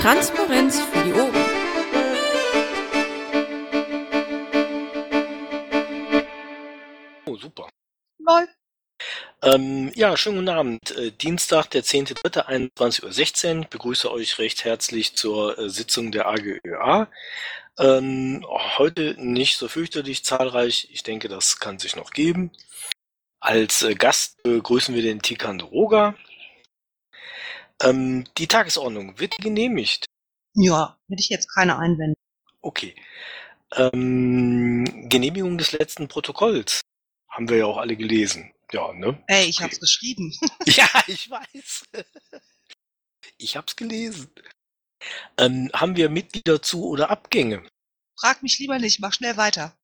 Transparenz für die Ohren. Oh, super. Läuft. Ähm, ja, schönen guten Abend. Äh, Dienstag, der 10.3.21.16 Uhr. Begrüße euch recht herzlich zur äh, Sitzung der AGÖA. Ähm, heute nicht so fürchterlich zahlreich. Ich denke, das kann sich noch geben. Als äh, Gast begrüßen wir den Tikan Roga. Ähm, die Tagesordnung wird genehmigt. Ja, hätte ich jetzt keine Einwände. Okay. Ähm, Genehmigung des letzten Protokolls. Haben wir ja auch alle gelesen. Ja, ne? Ey, ich Okay. hab's geschrieben. Ja, ich weiß. Ich hab's gelesen. Ähm, haben wir Mitglieder zu oder Abgänge? Frag mich lieber nicht, mach schnell weiter.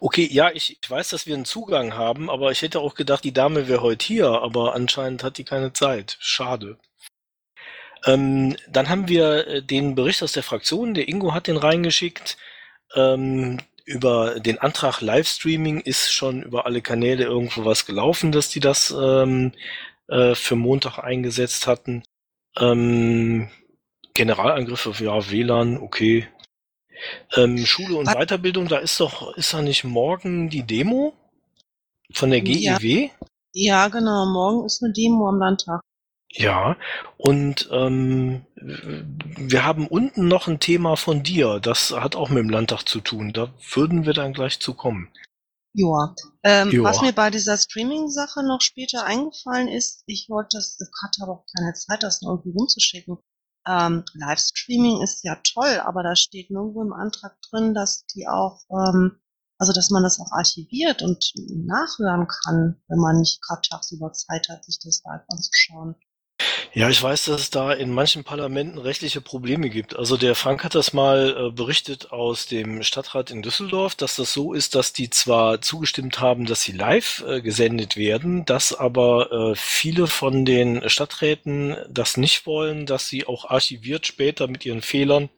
Okay, ja, ich, ich weiß, dass wir einen Zugang haben, aber ich hätte auch gedacht, die Dame wäre heute hier, aber anscheinend hat die keine Zeit. Schade. Ähm, dann haben wir äh, den Bericht aus der Fraktion. Der Ingo hat den reingeschickt. Ähm, über den Antrag Livestreaming ist schon über alle Kanäle irgendwo was gelaufen, dass die das ähm, äh, für Montag eingesetzt hatten. Ähm, Generalangriffe, ja, WLAN, okay. Ähm, Schule und Was- Weiterbildung, da ist doch, ist da nicht morgen die Demo von der Ja. GIW? Ja, genau, morgen ist eine Demo am Landtag. Ja, und ähm, wir haben unten noch ein Thema von dir, das hat auch mit dem Landtag zu tun. Da würden wir dann gleich zu kommen. Joa. Ähm, Joa. Was mir bei dieser Streaming-Sache noch später eingefallen ist, ich wollte das, ich hatte aber auch keine Zeit, das noch irgendwie rumzuschicken. Ähm, Livestreaming ist ja toll, aber da steht nirgendwo im Antrag drin, dass die auch, ähm, also dass man das auch archiviert und nachhören kann, wenn man nicht gerade tagsüber Zeit hat, sich das live anzuschauen. Ja, ich weiß, dass es da in manchen Parlamenten rechtliche Probleme gibt. Also der Frank hat das mal äh, berichtet aus dem Stadtrat in Düsseldorf, dass das so ist, dass die zwar zugestimmt haben, dass sie live äh, gesendet werden, dass aber äh, viele von den Stadträten das nicht wollen, dass sie auch archiviert später mit ihren Fehlern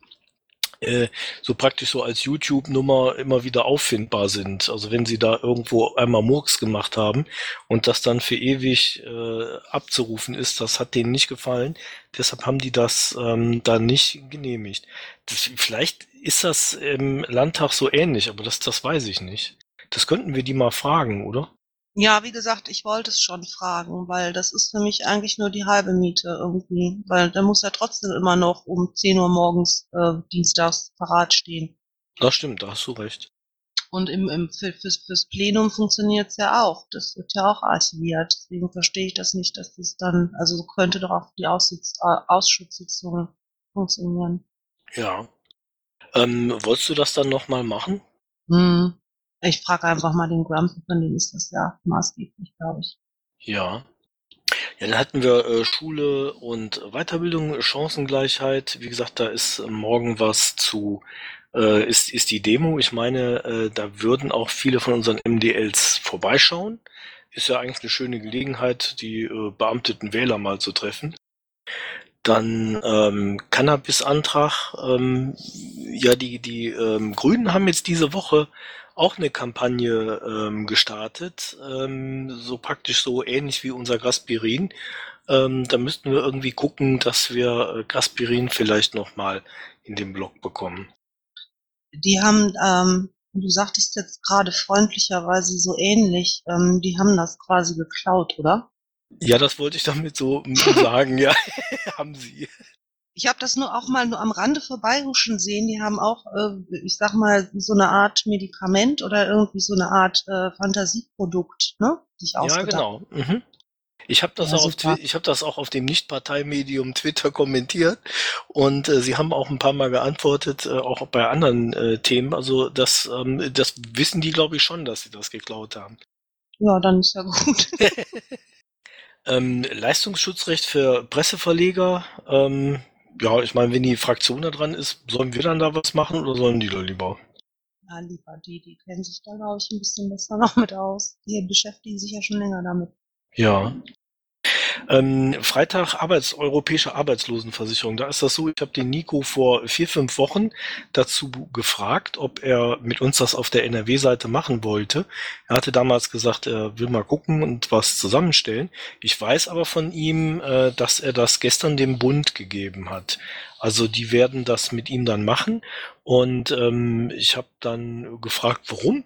äh, so praktisch so als YouTube-Nummer immer wieder auffindbar sind. Also wenn sie da irgendwo einmal Murks gemacht haben und das dann für ewig äh, abzurufen ist, das hat denen nicht gefallen. Deshalb haben die das ähm, dann nicht genehmigt. Das, vielleicht ist das im Landtag so ähnlich, aber das, das weiß ich nicht. Das könnten wir die mal fragen, oder? Ja, wie gesagt, ich wollte es schon fragen, weil das ist für mich eigentlich nur die halbe Miete irgendwie, weil der muss ja trotzdem immer noch um 10 Uhr morgens äh, dienstags parat stehen. Das stimmt, da hast du recht. Und im, im für, fürs, fürs Plenum funktioniert's ja auch. Das wird ja auch archiviert. Deswegen verstehe ich das nicht, dass das dann, also so könnte doch auch die Aussitz, äh, Ausschusssitzung funktionieren. Ja. Ähm, wolltest du das dann nochmal machen? Hm. Ich frage einfach mal den Grumpy, von dem ist das ja maßgeblich, glaube ich. Ja. Ja, dann hatten wir äh, Schule und Weiterbildung, Chancengleichheit. Wie gesagt, da ist morgen was zu, äh, ist, ist die Demo. Ich meine, äh, da würden auch viele von unseren MDLs vorbeischauen. Ist ja eigentlich eine schöne Gelegenheit, die äh, beamteten Wähler mal zu treffen. Dann ähm, Cannabis-Antrag. Ähm, ja, die, die ähm, Grünen haben jetzt diese Woche auch eine Kampagne ähm, gestartet, ähm, so praktisch so ähnlich wie unser Gaspirin. Ähm, da müssten wir irgendwie gucken, dass wir äh, Gaspirin vielleicht nochmal in den Blog bekommen. Die haben, ähm, du sagtest jetzt gerade freundlicherweise so ähnlich, ähm, die haben das quasi geklaut, oder? Ja, das wollte ich damit so sagen, ja, haben sie. Ich habe das nur auch mal nur am Rande vorbeihuschen sehen. Die haben auch, äh, ich sag mal, so eine Art Medikament oder irgendwie so eine Art äh, Fantasieprodukt, ne? Sich Ja, ausgedacht. genau. Mhm. Ich habe das, Ja, auch auf super. Twi- ich hab das auch auf dem Nicht-Parteimedium Twitter kommentiert und äh, sie haben auch ein paar Mal geantwortet, äh, auch bei anderen äh, Themen. Also das, ähm, das wissen die, glaube ich, schon, dass sie das geklaut haben. Ja, dann ist ja gut. Ähm, Leistungsschutzrecht für Presseverleger. Ähm, ja, ich meine, wenn die Fraktion da dran ist, sollen wir dann da was machen oder sollen die da lieber? ja, lieber die, die kennen sich da, glaube ich, ein bisschen besser noch mit aus. Die beschäftigen sich ja schon länger damit. Ja. Ähm, Freitag Arbeits Europäische Arbeitslosenversicherung. Da ist das so, ich habe den Nico vor vier, fünf Wochen dazu gefragt, ob er mit uns das auf der NRW-Seite machen wollte. Er hatte damals gesagt, er will mal gucken und was zusammenstellen. Ich weiß aber von ihm, äh, dass er das gestern dem Bund gegeben hat. Also die werden das mit ihm dann machen. Und ähm, ich habe dann gefragt, warum.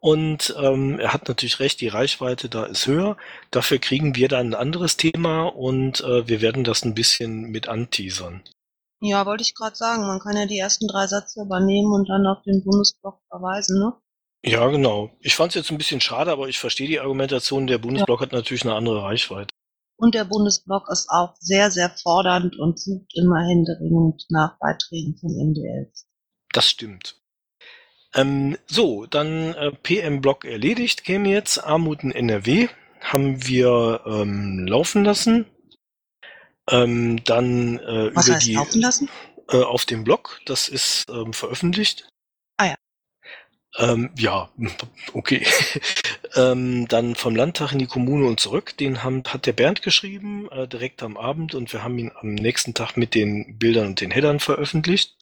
Und ähm, er hat natürlich recht, die Reichweite da ist höher. Dafür kriegen wir dann ein anderes Thema und äh, wir werden das ein bisschen mit anteasern. Ja, wollte ich gerade sagen, man kann ja die ersten drei Sätze übernehmen und dann auf den Bundesblock verweisen, ne? Ja, genau. Ich fand es jetzt ein bisschen schade, aber ich verstehe die Argumentation. Der Bundesblock ja. hat natürlich eine andere Reichweite. Und der Bundesblock ist auch sehr, sehr fordernd und sucht immer händeringend nach Beiträgen von MDLs. Das stimmt. Ähm, so, dann äh, PM-Block erledigt, käme jetzt Armut in NRW, haben wir ähm, laufen lassen. Ähm, dann äh, Was über heißt die laufen lassen? Äh, auf dem Blog, das ist ähm, veröffentlicht. Ah ja. Ähm, ja, okay. ähm, dann vom Landtag in die Kommune und zurück, den haben, hat der Bernd geschrieben, äh, direkt am Abend und wir haben ihn am nächsten Tag mit den Bildern und den Headern veröffentlicht.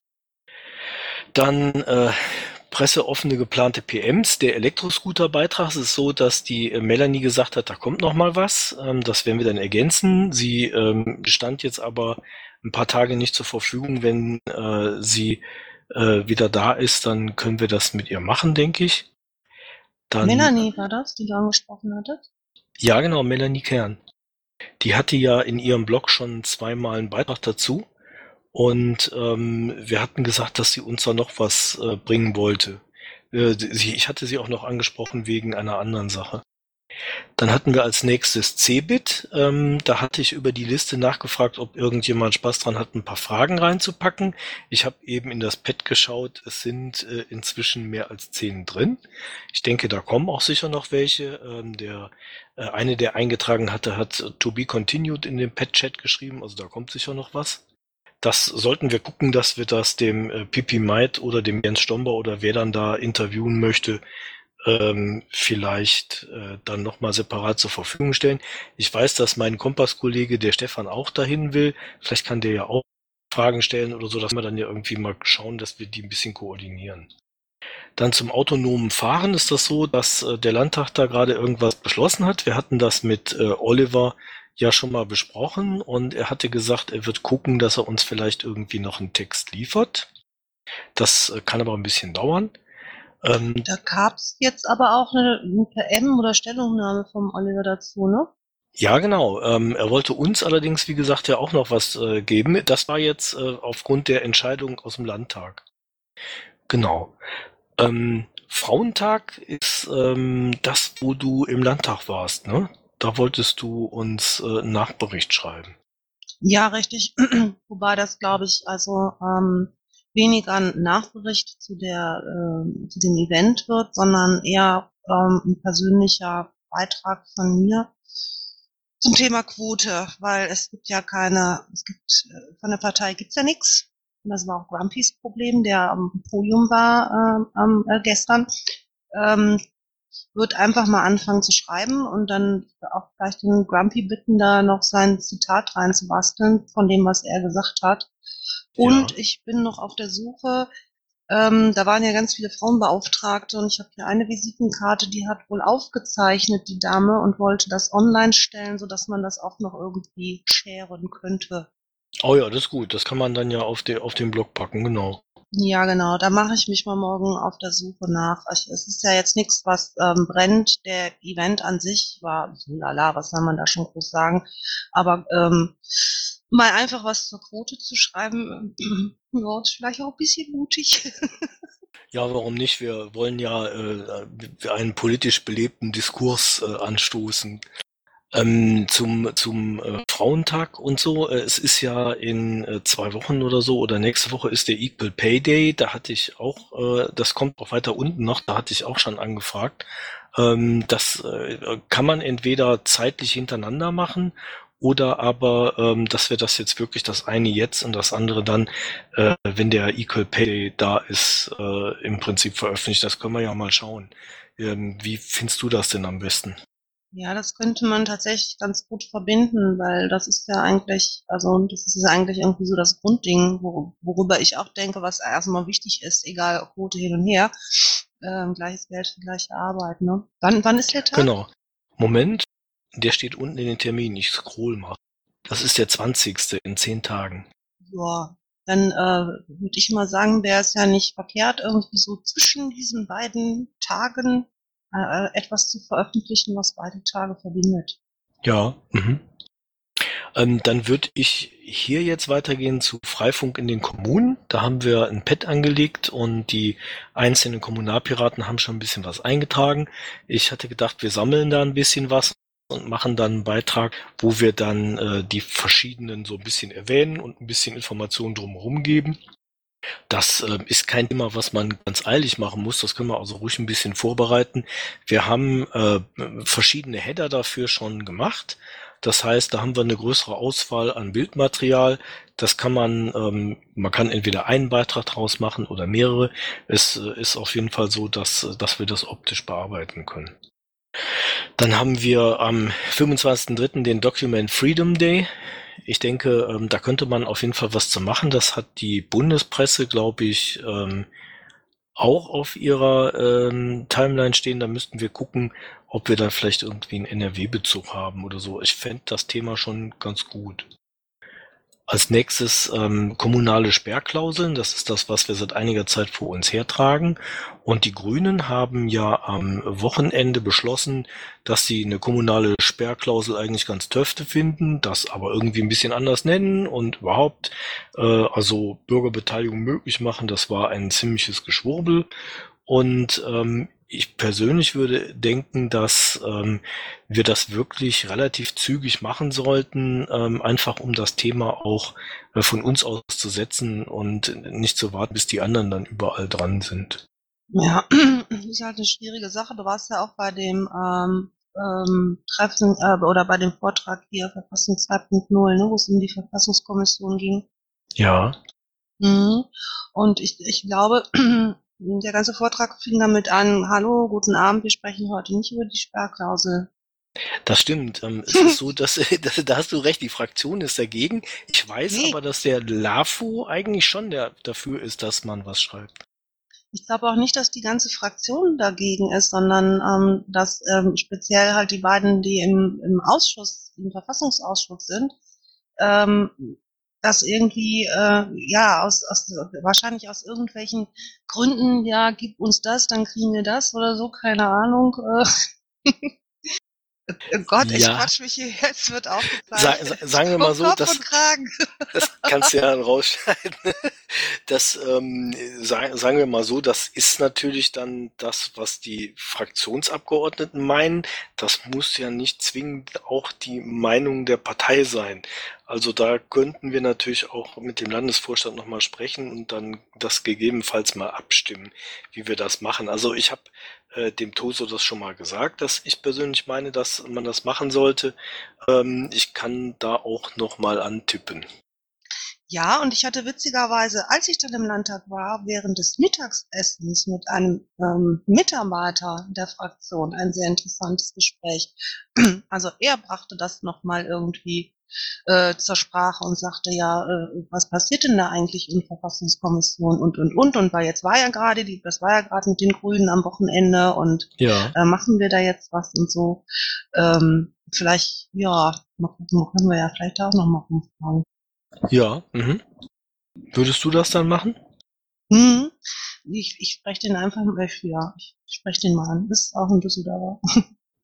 Dann äh, presseoffene geplante PMs. Der Elektroscooter-Beitrag ist so, dass die äh, Melanie gesagt hat, da kommt noch mal was. Ähm, das werden wir dann ergänzen. Sie ähm, stand jetzt aber ein paar Tage nicht zur Verfügung. Wenn äh, sie äh, wieder da ist, dann können wir das mit ihr machen, denke ich. Dann, Melanie war das, die du angesprochen hattest? Ja, genau, Melanie Kern. Die hatte ja in ihrem Blog schon zweimal einen Beitrag dazu. Und ähm, wir hatten gesagt, dass sie uns da noch was äh, bringen wollte. Äh, ich hatte sie auch noch angesprochen wegen einer anderen Sache. Dann hatten wir als nächstes Cebit. Ähm, da hatte ich über die Liste nachgefragt, ob irgendjemand Spaß dran hat, ein paar Fragen reinzupacken. Ich habe eben in das Pad geschaut. Es sind äh, inzwischen mehr als zehn drin. Ich denke, da kommen auch sicher noch welche. Ähm, der äh, eine, der eingetragen hatte, hat To Be Continued in den Pad-Chat geschrieben. Also da kommt sicher noch was. Das sollten wir gucken, dass wir das dem äh, Pipi Meid oder dem Jens Stomber oder wer dann da interviewen möchte, ähm, vielleicht äh, dann nochmal separat zur Verfügung stellen. Ich weiß, dass mein Kompasskollege, der Stefan, auch dahin will. Vielleicht kann der ja auch Fragen stellen oder so, dass wir dann ja irgendwie mal schauen, dass wir die ein bisschen koordinieren. Dann zum autonomen Fahren ist das so, dass äh, der Landtag da gerade irgendwas beschlossen hat. Wir hatten das mit äh, Oliver ja schon mal besprochen und er hatte gesagt, er wird gucken, dass er uns vielleicht irgendwie noch einen Text liefert. Das äh, kann aber ein bisschen dauern. Ähm, da gab's jetzt aber auch eine, eine PM oder Stellungnahme vom Oliver dazu, ne? Ja, genau. Ähm, er wollte uns allerdings, wie gesagt, ja auch noch was äh, geben. Das war jetzt äh, aufgrund der Entscheidung aus dem Landtag. Genau. Ähm, Frauentag ist ähm, das, wo du im Landtag warst, ne? Da wolltest du uns äh, einen Nachbericht schreiben. Ja, richtig. Wobei das, glaube ich, also ähm, weniger ein Nachbericht zu der äh, zu dem Event wird, sondern eher ähm, ein persönlicher Beitrag von mir zum Thema Quote, weil es gibt ja keine, es gibt äh, von der Partei gibt's ja nichts. Und das war auch Grumpys Problem, der am Podium war äh, äh, gestern. Ähm, wird einfach mal anfangen zu schreiben und dann auch vielleicht den Grumpy bitten, da noch sein Zitat reinzubasteln von dem, was er gesagt hat. Und ja. ich bin noch auf der Suche, ähm, da waren ja ganz viele Frauenbeauftragte und ich habe hier eine Visitenkarte, die hat wohl aufgezeichnet, die Dame, und wollte das online stellen, sodass man das auch noch irgendwie scheren könnte. Oh ja, das ist gut. Das kann man dann ja auf, de, auf den Blog packen, genau. Ja, genau. Da mache ich mich mal morgen auf der Suche nach. Es ist ja jetzt nichts, was ähm, brennt. Der Event an sich war, lala, was soll man da schon groß sagen. Aber ähm, mal einfach was zur Quote zu schreiben, ja, ist vielleicht auch ein bisschen mutig. Ja, warum nicht? Wir wollen ja äh, einen politisch belebten Diskurs äh, anstoßen. Ähm, zum zum äh, Frauentag und so. Äh, es ist ja in äh, zwei Wochen oder so oder nächste Woche ist der Equal Pay Day. Da hatte ich auch, äh, das kommt auch weiter unten noch, da hatte ich auch schon angefragt. Ähm, das äh, kann man entweder zeitlich hintereinander machen oder aber, ähm, dass wir das jetzt wirklich das eine jetzt und das andere dann, äh, wenn der Equal Pay Day da ist, äh, im Prinzip veröffentlicht. Das können wir ja mal schauen. Ähm, wie findest du das denn am besten? Ja, das könnte man tatsächlich ganz gut verbinden, weil das ist ja eigentlich, also das ist ja eigentlich irgendwie so das Grundding, wo, worüber ich auch denke, was erstmal wichtig ist, egal Quote hin und her, ähm, gleiches Geld für gleiche Arbeit. Ne? Wann, wann ist der Tag? Genau. Moment, der steht unten in den Termin. Ich scroll mal. Das ist der 20. in zehn Tagen. Ja, dann äh, würde ich mal sagen, wäre es ja nicht verkehrt, irgendwie so zwischen diesen beiden Tagen äh, etwas zu veröffentlichen, was beide Tage verbindet. Ja. Mhm. Ähm, dann würde ich hier jetzt weitergehen zu Freifunk in den Kommunen. Da haben wir ein Pad angelegt und die einzelnen Kommunalpiraten haben schon ein bisschen was eingetragen. Ich hatte gedacht, wir sammeln da ein bisschen was und machen dann einen Beitrag, wo wir dann äh, die verschiedenen so ein bisschen erwähnen und ein bisschen Informationen drumherum geben. Das äh, ist kein Thema, was man ganz eilig machen muss. Das können wir also ruhig ein bisschen vorbereiten. Wir haben äh, verschiedene Header dafür schon gemacht. Das heißt, da haben wir eine größere Auswahl an Bildmaterial. Das kann man, ähm, man kann entweder einen Beitrag draus machen oder mehrere. Es äh, ist auf jeden Fall so, dass, dass wir das optisch bearbeiten können. Dann haben wir am 25.03. den Document Freedom Day. Ich denke, ähm, da könnte man auf jeden Fall was zu machen. Das hat die Bundespresse, glaube ich, ähm, auch auf ihrer ähm, Timeline stehen. Da müssten wir gucken, ob wir dann vielleicht irgendwie einen NRW-Bezug haben oder so. Ich fände das Thema schon ganz gut. Als nächstes ähm, kommunale Sperrklauseln. Das ist das, was wir seit einiger Zeit vor uns hertragen. Und die Grünen haben ja am Wochenende beschlossen, dass sie eine kommunale Sperrklausel eigentlich ganz töfte finden, das aber irgendwie ein bisschen anders nennen und überhaupt äh, also Bürgerbeteiligung möglich machen. Das war ein ziemliches Geschwurbel. Und ähm, ich persönlich würde denken, dass ähm, wir das wirklich relativ zügig machen sollten, ähm, einfach um das Thema auch äh, von uns aus zu setzen und nicht zu warten, bis die anderen dann überall dran sind. Ja, das ist halt eine schwierige Sache. Du warst ja auch bei dem ähm, ähm, Treffen äh, oder bei dem Vortrag hier Verfassung 2.0, ne, wo es um die Verfassungskommission ging. Ja. Mhm. Und ich, ich glaube, Der ganze Vortrag fing damit an, hallo, guten Abend, wir sprechen heute nicht über die Sperrklausel. Das stimmt. Ähm, es ist so, dass, dass, da hast du recht, die Fraktion ist dagegen. Ich weiß nee. aber, dass der LAFO eigentlich schon der, dafür ist, dass man was schreibt. Ich glaube auch nicht, dass die ganze Fraktion dagegen ist, sondern ähm, dass ähm, speziell halt die beiden, die im, im Ausschuss, im Verfassungsausschuss sind, ähm, das irgendwie, äh, ja, aus, aus, wahrscheinlich aus irgendwelchen Gründen, ja, gib uns das, dann kriegen wir das oder so, keine Ahnung. Äh. Oh Gott, ich ja. quatsch mich hier, jetzt wird aufgezeichnet. Sa sagen wir mal so, das, das kannst du ja dann rausschneiden. Das, ähm, sagen, sagen wir mal so, das ist natürlich dann das, was die Fraktionsabgeordneten meinen. Das muss ja nicht zwingend auch die Meinung der Partei sein. Also da könnten wir natürlich auch mit dem Landesvorstand nochmal sprechen und dann das gegebenenfalls mal abstimmen, wie wir das machen. Also ich habe äh, dem Toso das schon mal gesagt, dass ich persönlich meine, dass man das machen sollte. Ähm, ich kann da auch nochmal antippen. Ja, und ich hatte witzigerweise, als ich dann im Landtag war, während des Mittagsessens mit einem ähm, Mitarbeiter der Fraktion ein sehr interessantes Gespräch. Also er brachte das nochmal irgendwie äh, zur Sprache und sagte, ja, äh, was passiert denn da eigentlich in Verfassungskommission und und und und weil jetzt war ja gerade die, das war ja gerade mit den Grünen am Wochenende und ja. äh, machen wir da jetzt was und so. Ähm, vielleicht, ja, mal gucken, können wir ja vielleicht auch noch mal rumfragen. Ja, mhm. Würdest du das dann machen? Hm, ich, ich spreche den einfach ja, ich spreche den mal an. Ist auch ein Düsseldorfer.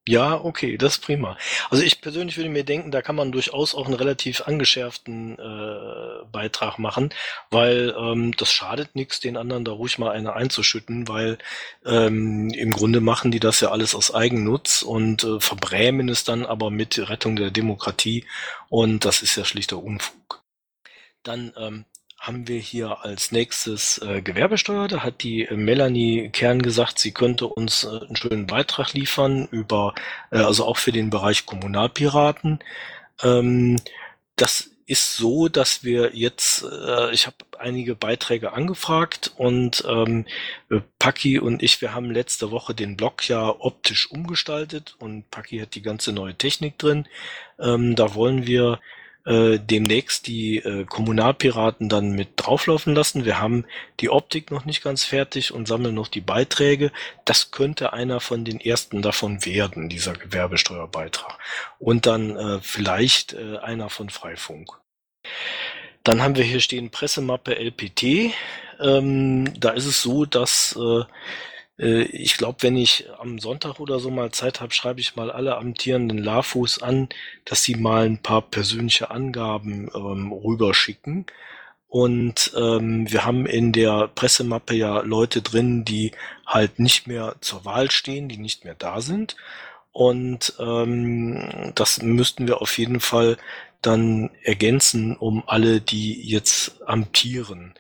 Ja, okay, das ist prima. Also ich persönlich würde mir denken, da kann man durchaus auch einen relativ angeschärften äh, Beitrag machen, weil ähm, das schadet nichts, den anderen da ruhig mal eine einzuschütten, weil ähm, im Grunde machen die das ja alles aus Eigennutz und äh, verbrämen es dann aber mit Rettung der Demokratie und das ist ja schlichter Unfug. Dann ähm, haben wir hier als nächstes äh, Gewerbesteuer. Da hat die äh, Melanie Kern gesagt, sie könnte uns äh, einen schönen Beitrag liefern über, äh, also auch für den Bereich Kommunalpiraten. Ähm, das ist so, dass wir jetzt, äh, ich habe einige Beiträge angefragt und ähm, Paki und ich, wir haben letzte Woche den Blog ja optisch umgestaltet und Paki hat die ganze neue Technik drin. Ähm, da wollen wir äh, demnächst die äh, Kommunalpiraten dann mit drauflaufen lassen. Wir haben die Optik noch nicht ganz fertig und sammeln noch die Beiträge. Das könnte einer von den ersten davon werden, dieser Gewerbesteuerbeitrag. Und dann äh, vielleicht äh, einer von Freifunk. Dann haben wir hier stehen Pressemappe LPT. Ähm, da ist es so, dass äh, äh, ich glaube, wenn ich am Sonntag oder so mal Zeit habe, schreibe ich mal alle amtierenden LAFOs an, dass sie mal ein paar persönliche Angaben ähm, rüberschicken. Und ähm, wir haben in der Pressemappe ja Leute drin, die halt nicht mehr zur Wahl stehen, die nicht mehr da sind. Und ähm, das müssten wir auf jeden Fall dann ergänzen um alle, die jetzt amtieren.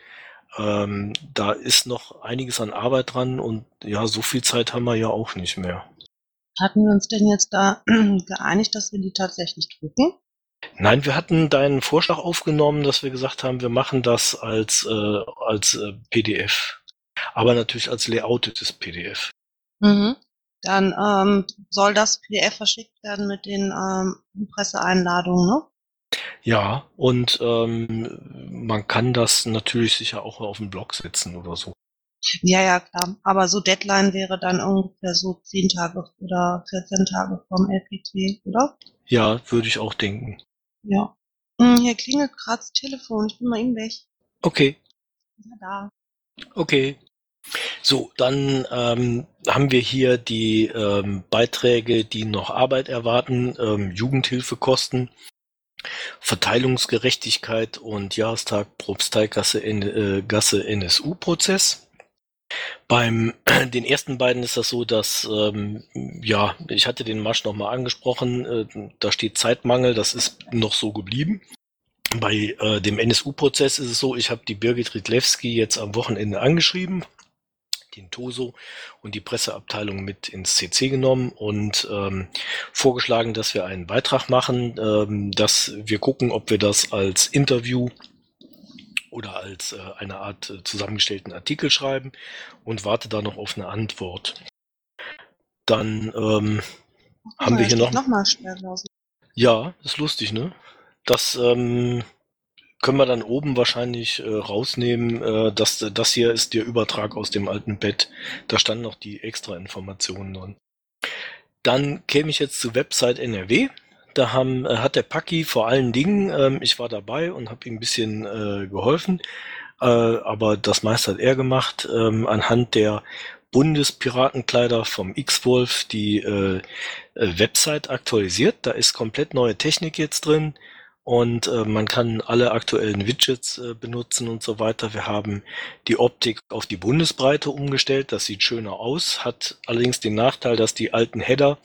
Ähm, da ist noch einiges an Arbeit dran und ja, so viel Zeit haben wir ja auch nicht mehr. Hatten wir uns denn jetzt da geeinigt, dass wir die tatsächlich drucken? Nein, wir hatten deinen Vorschlag aufgenommen, dass wir gesagt haben, wir machen das als, äh, als äh, PDF. Aber natürlich als layoutetes PDF. Mhm. Dann ähm, soll das PDF verschickt werden mit den ähm, Presseeinladungen, ne? Ja, und ähm, man kann das natürlich sicher auch auf den Blog setzen oder so. Ja, ja, klar. Aber so Deadline wäre dann ungefähr so 10 Tage oder 14 Tage vom LPT, oder? Ja, würde ich auch denken. Ja. Hm, hier klingelt gerade das Telefon. Ich bin mal eben weg. Okay. Ja, da. Okay. So, dann ähm, haben wir hier die ähm, Beiträge, die noch Arbeit erwarten, ähm, Jugendhilfekosten. Verteilungsgerechtigkeit und Jahrestag Propsteigasse äh, Gasse NSU-Prozess. Beim den ersten beiden ist das so, dass ähm, ja, ich hatte den Marsch nochmal angesprochen, äh, da steht Zeitmangel, das ist noch so geblieben. Bei äh, dem NSU-Prozess ist es so, ich habe die Birgit Riedlewski jetzt am Wochenende angeschrieben, den Toso und die Presseabteilung mit ins CC genommen und ähm, vorgeschlagen, dass wir einen Beitrag machen, ähm, dass wir gucken, ob wir das als Interview oder als äh, eine Art äh, zusammengestellten Artikel schreiben und warte da noch auf eine Antwort. Dann ähm, haben wir hier noch. noch mal ja, ist lustig, ne? Das ähm, können wir dann oben wahrscheinlich äh, rausnehmen. Äh, dass, das hier ist der Übertrag aus dem alten Bett. Da standen noch die extra Informationen drin. Dann käme ich jetzt zu Website NRW. Da haben, äh, hat der Paki vor allen Dingen, ähm, ich war dabei und habe ihm ein bisschen äh, geholfen, äh, aber das meiste hat er gemacht, ähm, anhand der Bundespiratenkleider vom X-Wolf die äh, äh, Website aktualisiert. Da ist komplett neue Technik jetzt drin und äh, man kann alle aktuellen Widgets äh, benutzen und so weiter. Wir haben die Optik auf die Bundesbreite umgestellt. Das sieht schöner aus, hat allerdings den Nachteil, dass die alten Header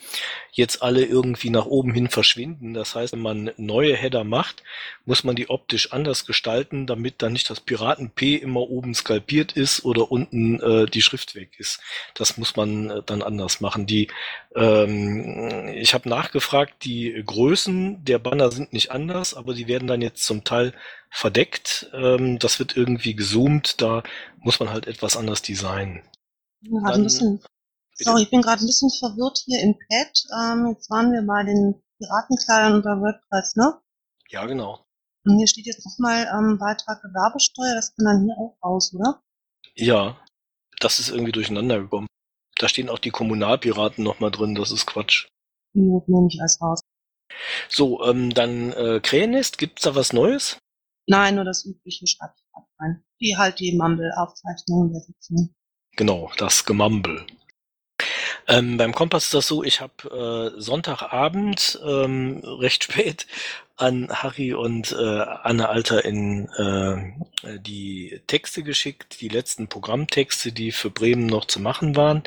jetzt alle irgendwie nach oben hin verschwinden. Das heißt, wenn man neue Header macht, muss man die optisch anders gestalten, damit dann nicht das Piraten P immer oben skalpiert ist oder unten äh, die Schrift weg ist. Das muss man äh, dann anders machen. Die, ähm, ich habe nachgefragt, die Größen der Banner sind nicht anders, aber die werden dann jetzt zum Teil verdeckt. Ähm, das wird irgendwie gezoomt. Da muss man halt etwas anders designen. Ja, ein bisschen Sorry, ich bin gerade ein bisschen verwirrt hier im Pad. Ähm, jetzt waren wir bei den Piratenkleidern unter WordPress, ne? Ja, genau. Und hier steht jetzt nochmal ähm, Beitrag Gewerbesteuer, das kann dann hier auch raus, oder? Ja, das ist irgendwie durcheinander gekommen. Da stehen auch die Kommunalpiraten nochmal drin, das ist Quatsch. Nehme ich als raus. So, ähm, dann äh, Krähennest, gibt's da was Neues? Nein, nur das übliche schreibe ich rein. Wie halt die Mumble-Aufzeichnungen der Sitzung. Genau, das Gemumble. Ähm, beim Kompass ist das so, ich habe äh, Sonntagabend ähm, recht spät an Harry und äh, Anne Alter in äh, die Texte geschickt, die letzten Programmtexte, die für Bremen noch zu machen waren.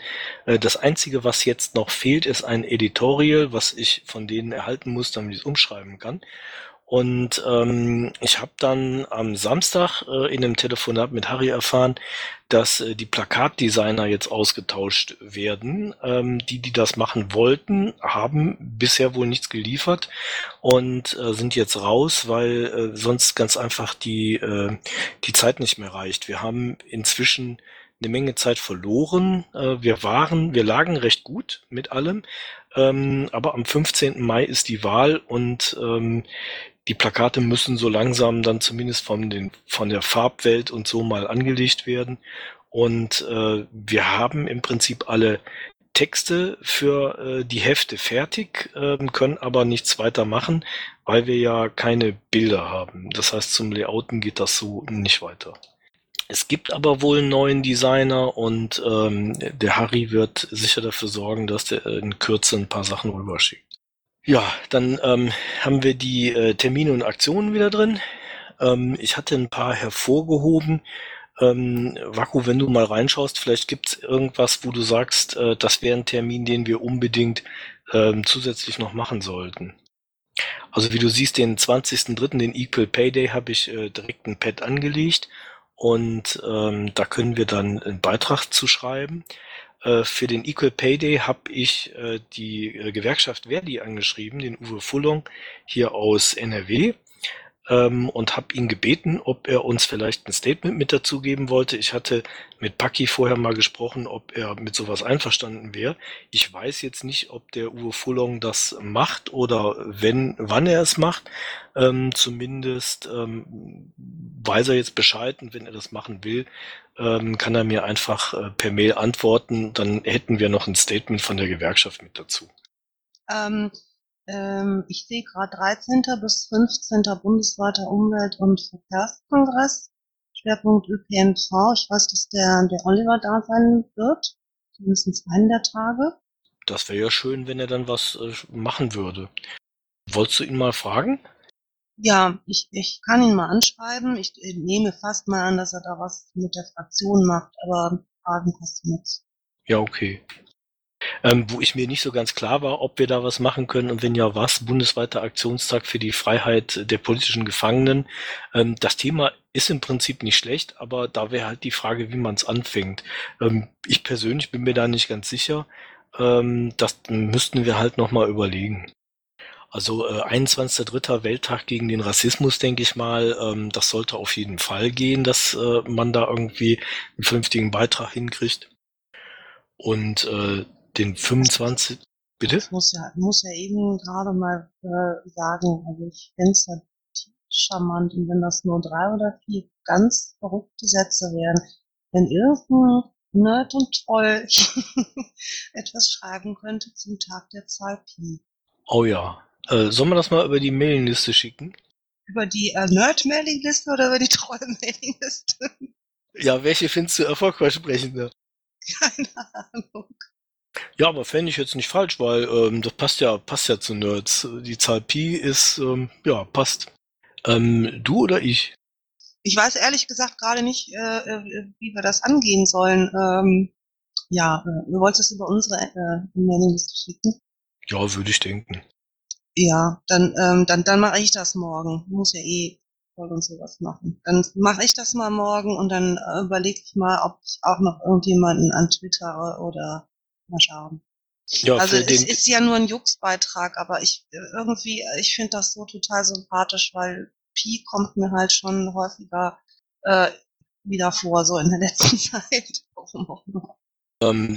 Äh, das Einzige, was jetzt noch fehlt, ist ein Editorial, was ich von denen erhalten muss, damit ich es umschreiben kann. Und ähm, ich habe dann am Samstag äh, in einem Telefonat mit Harry erfahren, dass äh, die Plakatdesigner jetzt ausgetauscht werden. Ähm, die, die das machen wollten, haben bisher wohl nichts geliefert und äh, sind jetzt raus, weil äh, sonst ganz einfach die, äh, die Zeit nicht mehr reicht. Wir haben inzwischen eine Menge Zeit verloren. Äh, wir waren, wir lagen recht gut mit allem, ähm, aber am 15. Mai ist die Wahl und ähm, die Plakate müssen so langsam dann zumindest von, den, von der Farbwelt und so mal angelegt werden. Und äh, wir haben im Prinzip alle Texte für äh, die Hefte fertig, äh, können aber nichts weiter machen, weil wir ja keine Bilder haben. Das heißt, zum Layouten geht das so nicht weiter. Es gibt aber wohl einen neuen Designer und ähm, der Harry wird sicher dafür sorgen, dass der in Kürze ein paar Sachen rüberschickt. Ja, dann ähm, haben wir die äh, Termine und Aktionen wieder drin. Ähm, ich hatte ein paar hervorgehoben. Ähm, Vaku, wenn du mal reinschaust, vielleicht gibt's irgendwas, wo du sagst, äh, das wäre ein Termin, den wir unbedingt ähm, zusätzlich noch machen sollten. Also wie du siehst, den 20.03., den Equal Pay Day, habe ich äh, direkt ein Pad angelegt und ähm, da können wir dann einen Beitrag zu schreiben. Äh, für den Equal Pay Day habe ich äh, die äh, Gewerkschaft Verdi angeschrieben, den Uwe Fullong hier aus NRW ähm, und habe ihn gebeten, ob er uns vielleicht ein Statement mit dazu geben wollte. Ich hatte mit Paki vorher mal gesprochen, ob er mit sowas einverstanden wäre. Ich weiß jetzt nicht, ob der Uwe Fullong das macht oder wenn, wann er es macht. Ähm, zumindest ähm, weiß er jetzt Bescheid und wenn er das machen will, ähm, kann er mir einfach äh, per Mail antworten. Dann hätten wir noch ein Statement von der Gewerkschaft mit dazu. Ähm, ähm, ich sehe gerade 13. bis 15. bundesweiter Umwelt- und Verkehrskongress. Schwerpunkt ÖPNV. Ich weiß, dass der, der Oliver da sein wird. Zumindest einen der Tage. Das wäre ja schön, wenn er dann was äh, machen würde. Wolltest du ihn mal fragen? Ja, ich, ich kann ihn mal anschreiben. Ich, ich nehme fast mal an, dass er da was mit der Fraktion macht, aber Fragen kostet nichts. Ja, okay. Ähm, wo ich mir nicht so ganz klar war, ob wir da was machen können und wenn ja was, bundesweiter Aktionstag für die Freiheit der politischen Gefangenen. Ähm, das Thema ist im Prinzip nicht schlecht, aber da wäre halt die Frage, wie man es anfängt. Ähm, ich persönlich bin mir da nicht ganz sicher. Ähm, das müssten wir halt nochmal überlegen. Also äh, 21.3. Welttag gegen den Rassismus, denke ich mal, ähm, das sollte auf jeden Fall gehen, dass äh, man da irgendwie einen vernünftigen Beitrag hinkriegt. Und äh, den 25. Bitte? Ich muss ja, muss ja eben gerade mal äh, sagen, also ich finde es halt charmant und wenn das nur drei oder vier ganz verrückte Sätze wären, wenn irgendein Nerd und Troll etwas schreiben könnte zum Tag der Zahl Pi. Oh ja. Äh, sollen wir das mal über die Mailingliste schicken? Über die äh, Nerd-Mailingliste oder über die Troll-Mailingliste? Ja, welche findest du erfolgversprechender? Keine Ahnung. Ja, aber fände ich jetzt nicht falsch, weil ähm, das passt ja, passt ja zu Nerds. Die Zahl Pi ist, ähm, ja, passt. Ähm, du oder ich? Ich weiß ehrlich gesagt gerade nicht, äh, äh, wie wir das angehen sollen. Ähm, ja, äh, du wolltest es über unsere äh, Mailingliste schicken. Ja, würde ich denken. Ja, dann, ähm, dann, dann mache ich das morgen. Muss ja eh voll und sowas machen. Dann mache ich das mal morgen und dann äh, überlege ich mal, ob ich auch noch irgendjemanden an Twitter oder mal schauen. Ja, also es ist ja nur ein Jux-Beitrag, aber ich irgendwie, ich finde das so total sympathisch, weil Pi kommt mir halt schon häufiger äh, wieder vor, so in der letzten Zeit. Warum auch immer. ähm,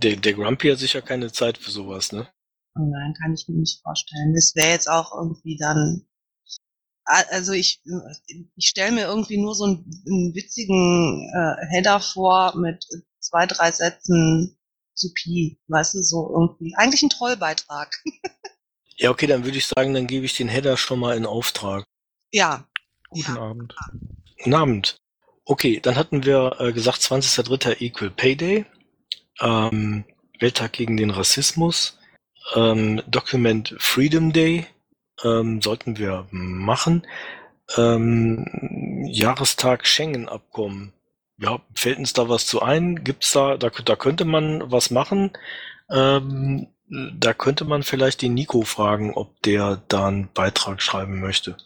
der, der Grumpy hat sicher keine Zeit für sowas, ne? Nein, kann ich mir nicht vorstellen. Das wäre jetzt auch irgendwie dann. Also ich, ich stelle mir irgendwie nur so einen, einen witzigen äh, Header vor mit zwei, drei Sätzen zu Pi, weißt du, so irgendwie. Eigentlich ein Trollbeitrag. Ja, okay, dann würde ich sagen, dann gebe ich den Header schon mal in Auftrag. ja. Guten ja. Abend. Guten Abend. Okay, dann hatten wir äh, gesagt, 20.03. Equal Pay Day, ähm, Welttag gegen den Rassismus, ähm, Document Freedom Day ähm, sollten wir machen, ähm, Jahrestag Schengen-Abkommen. Ja, fällt uns da was zu ein? Gibt's da, da, da könnte man was machen. Ähm, Da könnte man vielleicht den Nico fragen, ob der da einen Beitrag schreiben möchte.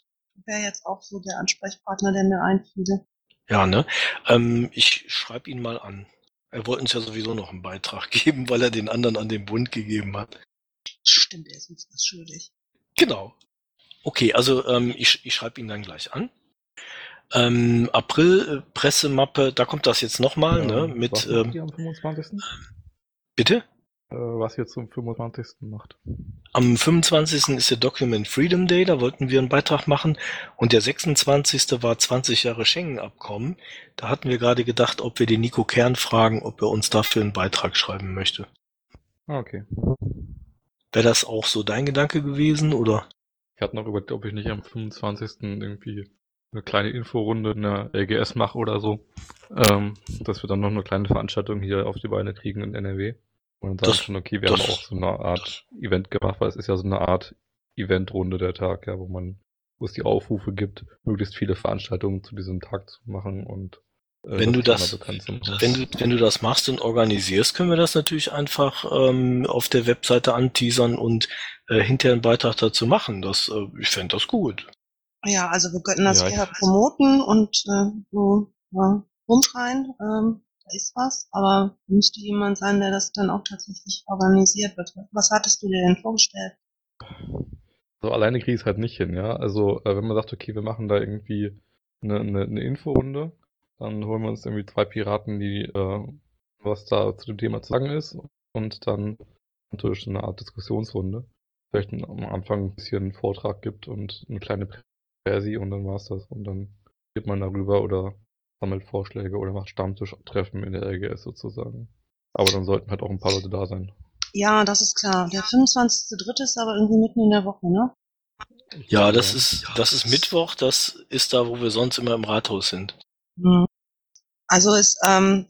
Wäre jetzt auch so der Ansprechpartner, der mir einfiele. Ja, ne? Ähm, ich schreibe ihn mal an. Er wollte uns ja sowieso noch einen Beitrag geben, weil er den anderen an den Bund gegeben hat. Stimmt, er ist uns was schuldig. Genau. Okay, also ähm, ich, ich schreibe ihn dann gleich an. Ähm, April äh, Pressemappe, da kommt das jetzt nochmal, Ja, ne? Mit was macht ähm, ihr am 25.? bitte? Äh, was ihr zum 25. macht. Am 25. ist der Document Freedom Day, da wollten wir einen Beitrag machen. Und der 26. war 20 Jahre Schengen-Abkommen. Da hatten wir gerade gedacht, ob wir den Nico Kern fragen, ob er uns dafür einen Beitrag schreiben möchte. Ah, okay. Wäre das auch so dein Gedanke gewesen, oder? Ich hatte noch überlegt, ob ich nicht am 25. irgendwie eine kleine Inforunde in der LGS mache oder so. Ähm, dass wir dann noch eine kleine Veranstaltung hier auf die Beine kriegen in NRW. Und dann Das- schon, okay, wir das- haben auch so eine Art Event gemacht, weil es ist ja so eine Art Eventrunde der Tag, ja, wo man, wo es die Aufrufe gibt, möglichst viele Veranstaltungen zu diesem Tag zu machen und äh, Wenn du das-. Wenn du, wenn du das machst und organisierst, können wir das natürlich einfach ähm, auf der Webseite anteasern und äh, hinterher einen Beitrag dazu machen. Das, äh, ich fände das gut. Ja, also wir könnten das Ja, eher promoten und äh, so ja, rumschreien, ähm, da ist was, aber müsste jemand sein, der das dann auch tatsächlich organisiert wird. Was hattest du dir denn vorgestellt? So alleine kriege ich es halt nicht hin, ja. Also äh, wenn man sagt, okay, wir machen da irgendwie eine, eine, eine Inforunde, dann holen wir uns irgendwie zwei Piraten, die äh, was da zu dem Thema zu sagen ist und dann natürlich eine Art Diskussionsrunde. Vielleicht am Anfang ein bisschen einen Vortrag gibt und eine kleine Präsi und dann war's das. Und dann geht man darüber oder sammelt Vorschläge oder macht Stammtischtreffen in der LGS sozusagen. Aber dann sollten halt auch ein paar Leute da sein. Ja, das ist klar. Der 25.3. ist aber irgendwie mitten in der Woche, ne? Ja, das ist, das ist Mittwoch, das ist da, wo wir sonst immer im Rathaus sind. Mhm. Also es, ähm,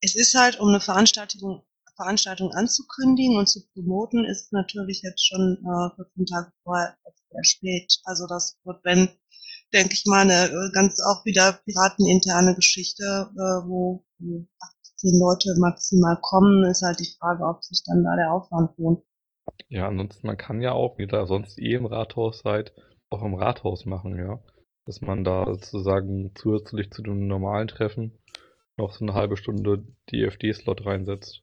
es ist halt, um eine Veranstaltung, Veranstaltung anzukündigen und zu promoten, ist natürlich jetzt schon äh, 14 Tage vorher sehr spät. Also das wird, wenn, denke ich mal, eine äh, ganz auch wieder pirateninterne Geschichte, äh, wo wo 18 Leute maximal kommen, ist halt die Frage, ob sich dann da der Aufwand lohnt. Ja, ansonsten, man kann ja auch, wie ihr da sonst eh im Rathaus seid, auch im Rathaus machen, ja. Dass man da sozusagen zusätzlich zu dem normalen Treffen noch so eine halbe Stunde die FD-Slot reinsetzt.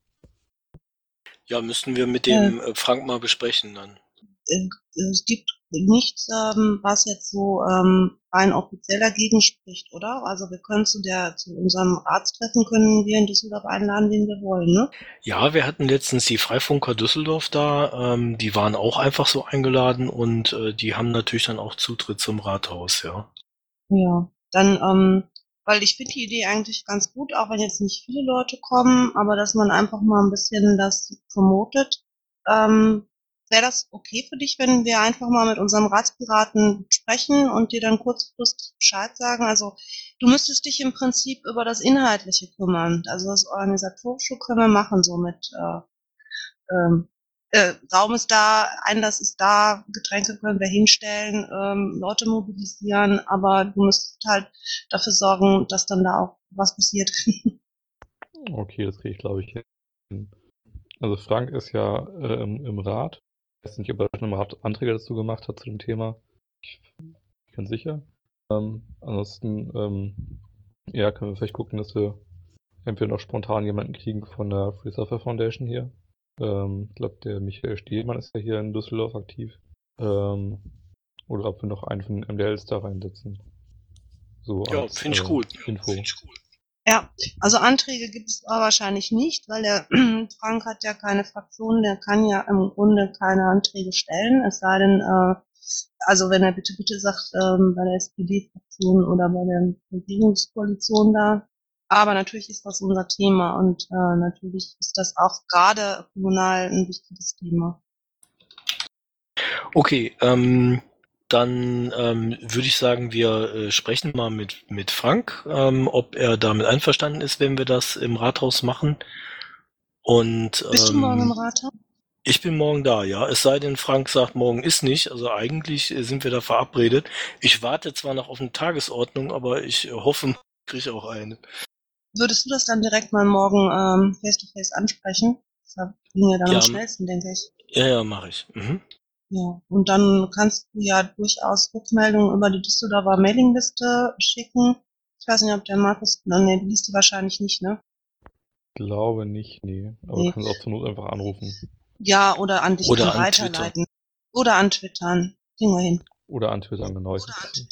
Ja, müssten wir mit dem äh, Frank mal besprechen dann. äh, es gibt nichts, ähm, was jetzt so ähm, rein offiziell dagegen spricht, oder? Also wir können zu der zu unserem Arzttreffen können wir in Düsseldorf einladen, wen wir wollen, ne? Ja, wir hatten letztens die Freifunker Düsseldorf da, ähm, die waren auch einfach so eingeladen und äh, die haben natürlich dann auch Zutritt zum Rathaus, ja. Ja. Dann, ähm, weil ich finde die Idee eigentlich ganz gut, auch wenn jetzt nicht viele Leute kommen, aber dass man einfach mal ein bisschen das promotet. Ähm, Wäre das okay für dich, wenn wir einfach mal mit unserem Ratspiraten sprechen und dir dann kurzfristig Bescheid sagen? Also du müsstest dich im Prinzip über das Inhaltliche kümmern. Also das Organisatorische können wir machen, so mit äh, ähm, äh, Raum ist da, Einlass ist da, Getränke können wir hinstellen, ähm, Leute mobilisieren, aber du musst halt dafür sorgen, dass dann da auch was passiert. Okay, das kriege ich, glaube ich, hin. Also Frank ist ja äh, im Rat. Ich weiß nicht, ob er schon mal Anträge dazu gemacht hat zu dem Thema. Ich, bin sicher. Ähm, ansonsten, ähm, ja, können wir vielleicht gucken, dass wir entweder noch spontan jemanden kriegen von der Free Software Foundation hier. Ähm, ich glaube, der Michael Stehlmann ist ja hier in Düsseldorf aktiv. Ähm, oder ob wir noch einen von den MDLs da reinsetzen. So Ja, finde ich äh, gut. Info. Find ich gut. Ja, also Anträge gibt es wahrscheinlich nicht, weil der Frank hat ja keine Fraktion, der kann ja im Grunde keine Anträge stellen, es sei denn, äh, also wenn er bitte bitte sagt, ähm, bei der SPD-Fraktion oder bei der Regierungskoalition da. Aber natürlich ist das unser Thema und äh, natürlich ist das auch gerade kommunal ein wichtiges Thema. Okay, ähm, dann ähm, würde ich sagen, wir äh, sprechen mal mit, mit Frank, ähm, ob er damit einverstanden ist, wenn wir das im Rathaus machen. Und Bist du morgen im ähm, Rathaus? ich bin morgen da, ja. Es sei denn, Frank sagt, morgen ist nicht. Also eigentlich äh, sind wir da verabredet. Ich warte zwar noch auf eine Tagesordnung, aber ich äh, hoffe, ich kriege auch eine. Würdest du das dann direkt mal morgen ähm, face to face ansprechen? Das ging ja dann Ja, am schnellsten, denke ich. Ja, ja, mache ich. Mhm. Ja, und dann kannst du ja durchaus Rückmeldungen über die Düsseldorfer Mailingliste schicken. Ich weiß nicht, ob der Markus, nee, die liest die wahrscheinlich nicht, ne? Glaube nicht, nee. Aber Nee. du kannst auch zur Not einfach anrufen. Ja, oder an dich Oder dann an weiterleiten. Oder an Twittern. Kriegen wir hin. Oder an Twitter, genau. Oder an Twittern.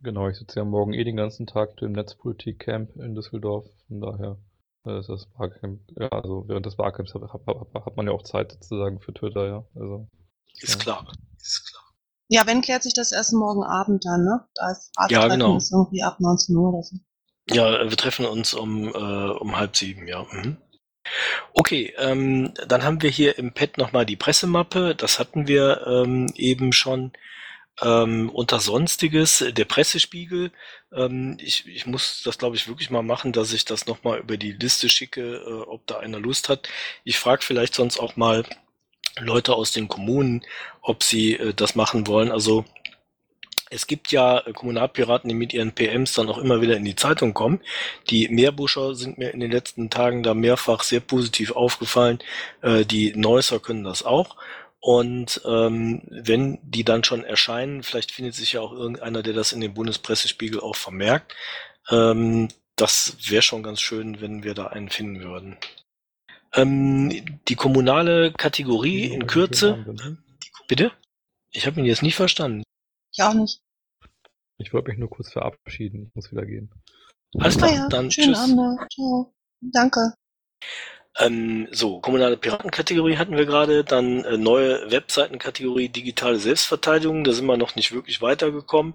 genau, ich sitze ja morgen eh den ganzen Tag im Netzpolitik-Camp in Düsseldorf. Von daher äh, ist das Barcamp, ja, also während des Barcamps hat, hat, hat, hat man ja auch Zeit sozusagen für Twitter, ja. Also, Ist Ja. klar. Ist klar. Ja, wenn klärt sich das erst morgen Abend dann, ne? Da ist Ja, genau. ist irgendwie ab 19 Uhr oder so. Ja, äh, wir treffen uns um, äh, um halb sieben, ja. Mhm. Okay, ähm, dann haben wir hier im Pad nochmal die Pressemappe. Das hatten wir ähm, eben schon. Ähm, unter Sonstiges, der Pressespiegel. Ähm, ich, ich muss das, glaube ich, wirklich mal machen, dass ich das nochmal über die Liste schicke, äh, ob da einer Lust hat. Ich frage vielleicht sonst auch mal Leute aus den Kommunen, ob sie äh, das machen wollen. Also es gibt ja äh, Kommunalpiraten, die mit ihren PMs dann auch immer wieder in die Zeitung kommen. Die Meerbuscher sind mir in den letzten Tagen da mehrfach sehr positiv aufgefallen. Äh, die Neusser können das auch. Und ähm, wenn die dann schon erscheinen, vielleicht findet sich ja auch irgendeiner, der das in dem Bundespressespiegel auch vermerkt. Ähm, das wäre schon ganz schön, wenn wir da einen finden würden. Ähm, die kommunale Kategorie in Kürze. Bitte? Ich habe ihn jetzt nicht verstanden. Ich auch nicht. Ich wollte mich nur kurz verabschieden. Ich muss wieder gehen. Alles Ah klar, ja, dann schönen tschüss. Abend. Ciao. Danke. Ähm, so, kommunale Piratenkategorie hatten wir gerade, dann äh, neue Webseitenkategorie digitale Selbstverteidigung, da sind wir noch nicht wirklich weitergekommen.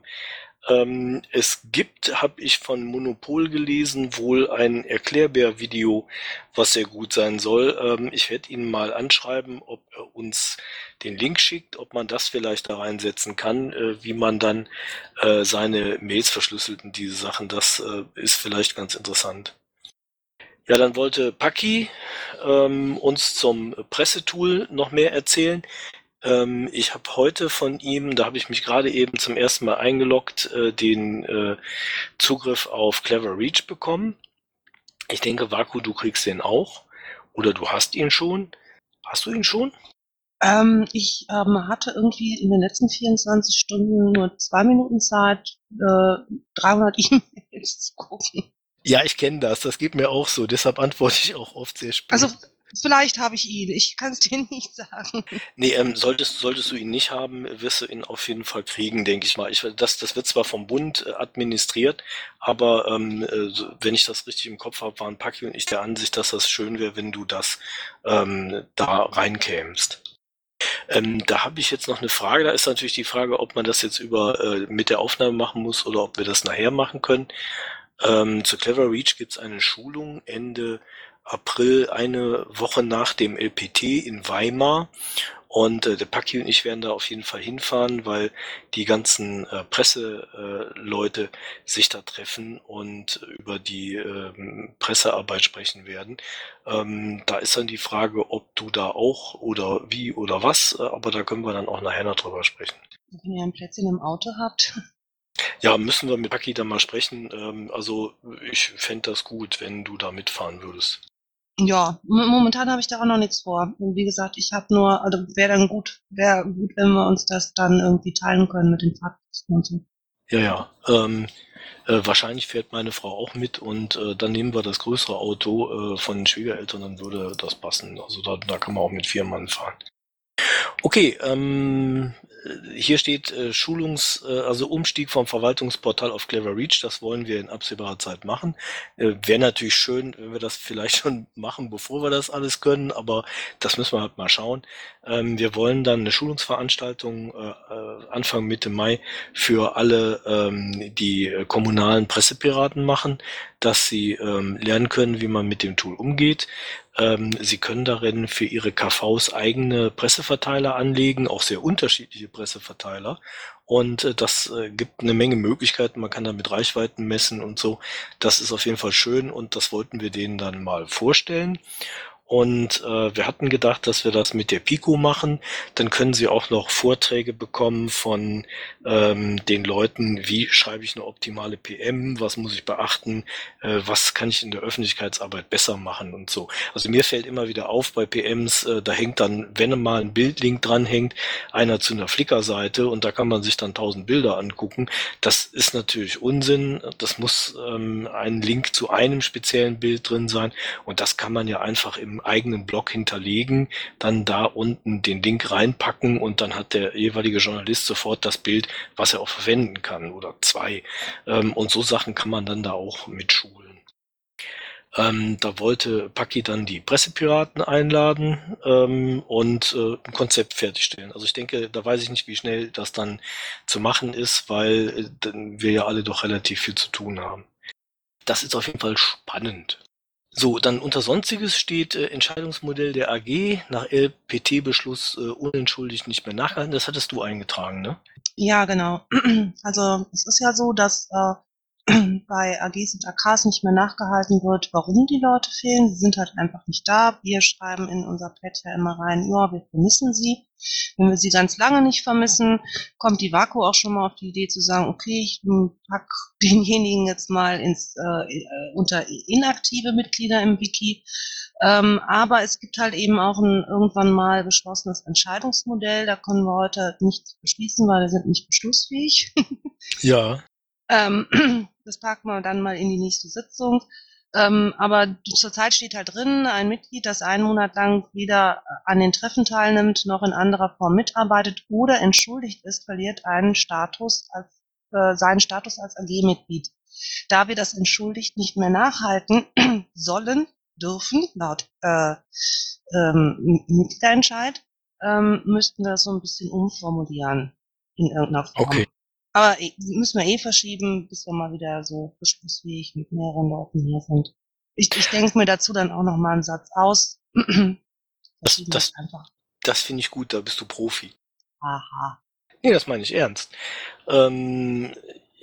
Ähm, es gibt, habe ich von Monopol gelesen, wohl ein Erklärbär-Video, was sehr gut sein soll. Ähm, ich werde ihn mal anschreiben, ob er uns den Link schickt, ob man das vielleicht da reinsetzen kann, äh, wie man dann äh, seine Mails verschlüsselt und diese Sachen. Das äh, ist vielleicht ganz interessant. Ja, dann wollte Paki ähm, uns zum Pressetool noch mehr erzählen. Ähm, ich habe heute von ihm, da habe ich mich gerade eben zum ersten Mal eingeloggt, äh, den äh, Zugriff auf Clever Reach bekommen. Ich denke, Vaku, du kriegst den auch. Oder du hast ihn schon. Hast du ihn schon? Ähm, ich ähm, hatte irgendwie in den letzten 24 Stunden nur zwei Minuten Zeit, äh, 300 E-Mails zu gucken. Ja, ich kenne das. Das geht mir auch so. Deshalb antworte ich auch oft sehr spät. Also vielleicht habe ich ihn. Ich kann es dir nicht sagen. Nee, ähm, solltest, solltest du ihn nicht haben, wirst du ihn auf jeden Fall kriegen, denke ich mal. Ich, das, das wird zwar vom Bund äh, administriert, aber ähm, äh, wenn ich das richtig im Kopf habe, waren Paki und ich der Ansicht, dass das schön wäre, wenn du das ähm, da reinkämst. Ähm, da habe ich jetzt noch eine Frage. Da ist natürlich die Frage, ob man das jetzt über äh, mit der Aufnahme machen muss oder ob wir das nachher machen können. Ähm, zu Clever Reach gibt es eine Schulung Ende April, eine Woche nach dem LPT in Weimar. Und äh, der Paki und ich werden da auf jeden Fall hinfahren, weil die ganzen äh, Presseleute äh, sich da treffen und über die ähm, Pressearbeit sprechen werden. Ähm, da ist dann die Frage, ob du da auch oder wie oder was, äh, aber da können wir dann auch nachher noch drüber sprechen. Wenn ihr ein Plätzchen im Auto habt. Ja, müssen wir mit Paki dann mal sprechen. Ähm, also ich fände das gut, wenn du da mitfahren würdest. Ja, momentan habe ich da auch noch nichts vor. Und wie gesagt, ich habe nur, also wäre dann gut, wäre gut, wenn wir uns das dann irgendwie teilen können mit den Fahrtkosten und so. Ja, ja. Ähm, äh, wahrscheinlich fährt meine Frau auch mit und äh, dann nehmen wir das größere Auto äh, von den Schwiegereltern, dann würde das passen. Also da, da kann man auch mit vier Mann fahren. Okay, ähm, äh, hier steht äh, Schulungs, äh, also Umstieg vom Verwaltungsportal auf Clever Reach. Das wollen wir in absehbarer Zeit machen. Äh, Wäre natürlich schön, wenn wir das vielleicht schon machen, bevor wir das alles können, aber das müssen wir halt mal schauen. Ähm, wir wollen dann eine Schulungsveranstaltung äh, äh, Anfang Mitte Mai für alle ähm, die äh, kommunalen Pressepiraten machen, dass sie ähm, lernen können, wie man mit dem Tool umgeht. Ähm, sie können darin für ihre KVs eigene Presseverteiler anlegen, auch sehr unterschiedliche Presseverteiler. Und äh, das äh, gibt eine Menge Möglichkeiten. Man kann damit Reichweiten messen und so. Das ist auf jeden Fall schön und das wollten wir denen dann mal vorstellen. Und äh, wir hatten gedacht, dass wir das mit der Pico machen. Dann können Sie auch noch Vorträge bekommen von ähm, den Leuten, wie schreibe ich eine optimale PM, was muss ich beachten, äh, was kann ich in der Öffentlichkeitsarbeit besser machen und so. Also mir fällt immer wieder auf bei PMs, äh, da hängt dann, wenn mal ein Bildlink dranhängt, einer zu einer Flickr-Seite und da kann man sich dann tausend Bilder angucken. Das ist natürlich Unsinn. Das muss ähm, ein Link zu einem speziellen Bild drin sein und das kann man ja einfach im eigenen Blog hinterlegen, dann da unten den Link reinpacken und dann hat der jeweilige Journalist sofort das Bild, was er auch verwenden kann oder zwei. Ähm, und so Sachen kann man dann da auch mitschulen. Ähm, da wollte Paki dann die Pressepiraten einladen ähm, und äh, ein Konzept fertigstellen. Also ich denke, da weiß ich nicht, wie schnell das dann zu machen ist, weil äh, wir ja alle doch relativ viel zu tun haben. Das ist auf jeden Fall spannend. So, dann unter Sonstiges steht äh, Entscheidungsmodell der AG nach LPT-Beschluss äh, unentschuldigt nicht mehr nachgehalten. Das hattest du eingetragen, ne? Ja, genau. Also es ist ja so, dass äh, bei AGs und AKs nicht mehr nachgehalten wird, warum die Leute fehlen. Sie sind halt einfach nicht da. Wir schreiben in unser Pad ja immer rein, ja, wir vermissen sie. Wenn wir sie ganz lange nicht vermissen, kommt die Vaku auch schon mal auf die Idee zu sagen, okay, ich pack denjenigen jetzt mal ins äh, unter inaktive Mitglieder im Wiki. Ähm, aber es gibt halt eben auch ein irgendwann mal beschlossenes Entscheidungsmodell. Da können wir heute nichts beschließen, weil wir sind nicht beschlussfähig. ja. Ähm, das packen wir dann mal in die nächste Sitzung. Ähm, aber zurzeit steht halt drin, ein Mitglied, das einen Monat lang weder an den Treffen teilnimmt, noch in anderer Form mitarbeitet oder entschuldigt ist, verliert einen Status als, äh, seinen Status als AG-Mitglied. Da wir das entschuldigt nicht mehr nachhalten sollen, dürfen, laut äh, ähm, Mitgliederentscheid, ähm, müssten wir das so ein bisschen umformulieren in irgendeiner Form. Okay. Aber müssen wir eh verschieben, bis wir mal wieder so beschlussfähig mit mehreren Leuten hier sind. Ich, ich denke mir dazu dann auch noch mal einen Satz aus. das das, das finde ich gut, da bist du Profi. Aha. Nee, das meine ich ernst. Ähm,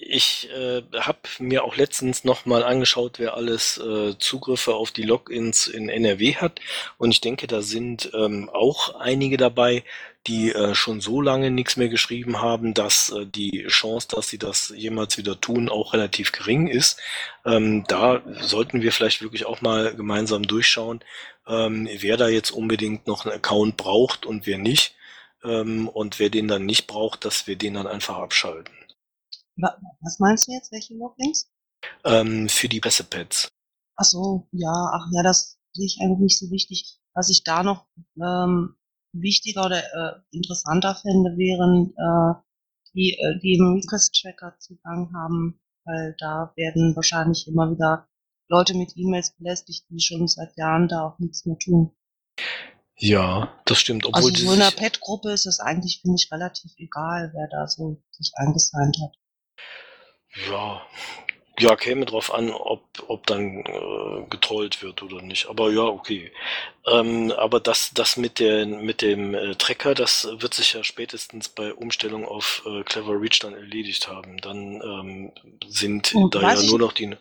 ich äh, habe mir auch letztens noch mal angeschaut, wer alles äh, Zugriffe auf die Logins in NRW hat. Und ich denke, da sind ähm, auch einige dabei, die äh, schon so lange nichts mehr geschrieben haben, dass äh, die Chance, dass sie das jemals wieder tun, auch relativ gering ist. Ähm, da sollten wir vielleicht wirklich auch mal gemeinsam durchschauen, ähm, wer da jetzt unbedingt noch einen Account braucht und wer nicht. Ähm, und wer den dann nicht braucht, dass wir den dann einfach abschalten. Was meinst du jetzt? Welche Logins? Ähm, für die Pressepads. Ach so, ja, ach ja, das sehe ich eigentlich nicht so wichtig. Was ich da noch ähm, wichtiger oder äh, interessanter fände, wären äh, die, äh, die im Request-Tracker Zugang haben, weil da werden wahrscheinlich immer wieder Leute mit E-Mails belästigt, die schon seit Jahren da auch nichts mehr tun. Ja, das stimmt. Obwohl also so in einer Pet-Gruppe ist es eigentlich, finde ich, relativ egal, wer da so sich eingesigned hat. Ja, ja, käme drauf an, ob, ob dann äh, getrollt wird oder nicht. Aber ja, okay. Ähm, aber das, das mit, der, mit dem äh, Tracker, das wird sich ja spätestens bei Umstellung auf äh, Clever Reach dann erledigt haben. Dann ähm, sind Und da ja nur noch die.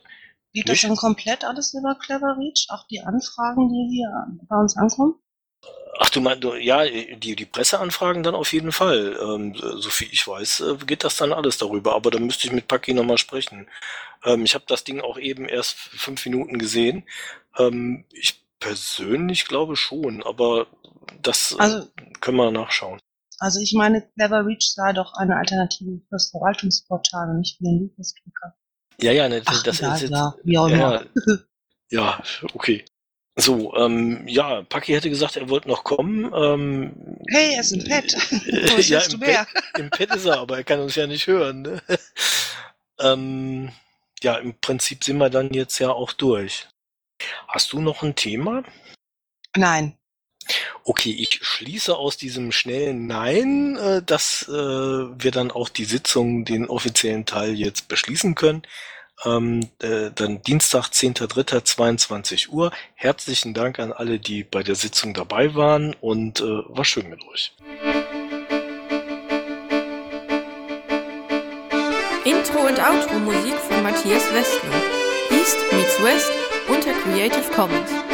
Geht das dann komplett alles über Clever Reach? Auch die Anfragen, die hier bei uns ankommen? Ach, du meinst, ja, die, die Presseanfragen dann auf jeden Fall. Ähm, so viel ich weiß, äh, geht das dann alles darüber. Aber da müsste ich mit Paki nochmal sprechen. Ähm, ich habe das Ding auch eben erst fünf Minuten gesehen. Ähm, ich persönlich glaube schon, aber das äh, also, können wir nachschauen. Also ich meine, Clever Reach sei doch eine Alternative für das Verwaltungsportal und nicht für den Lucas-Drucker. Ja, ja, ne, Ach, das egal, ist jetzt, ja. Ja, ja, okay. So, ähm, ja, Paki hätte gesagt, er wollte noch kommen. Ähm, hey, er ist im Pad. Wo ja, im Pad, im Pad ist er, aber er kann uns ja nicht hören. Ne? ähm, ja, im Prinzip sind wir dann jetzt ja auch durch. Hast du noch ein Thema? Nein. Okay, ich schließe aus diesem schnellen Nein, äh, dass äh, wir dann auch die Sitzung, den offiziellen Teil jetzt beschließen können. Ähm, äh, dann Dienstag, 10.03.22 Uhr. Herzlichen Dank an alle, die bei der Sitzung dabei waren und äh, war schön mit euch. Intro und Outro Musik von Matthias Westner. East meets West unter Creative Commons.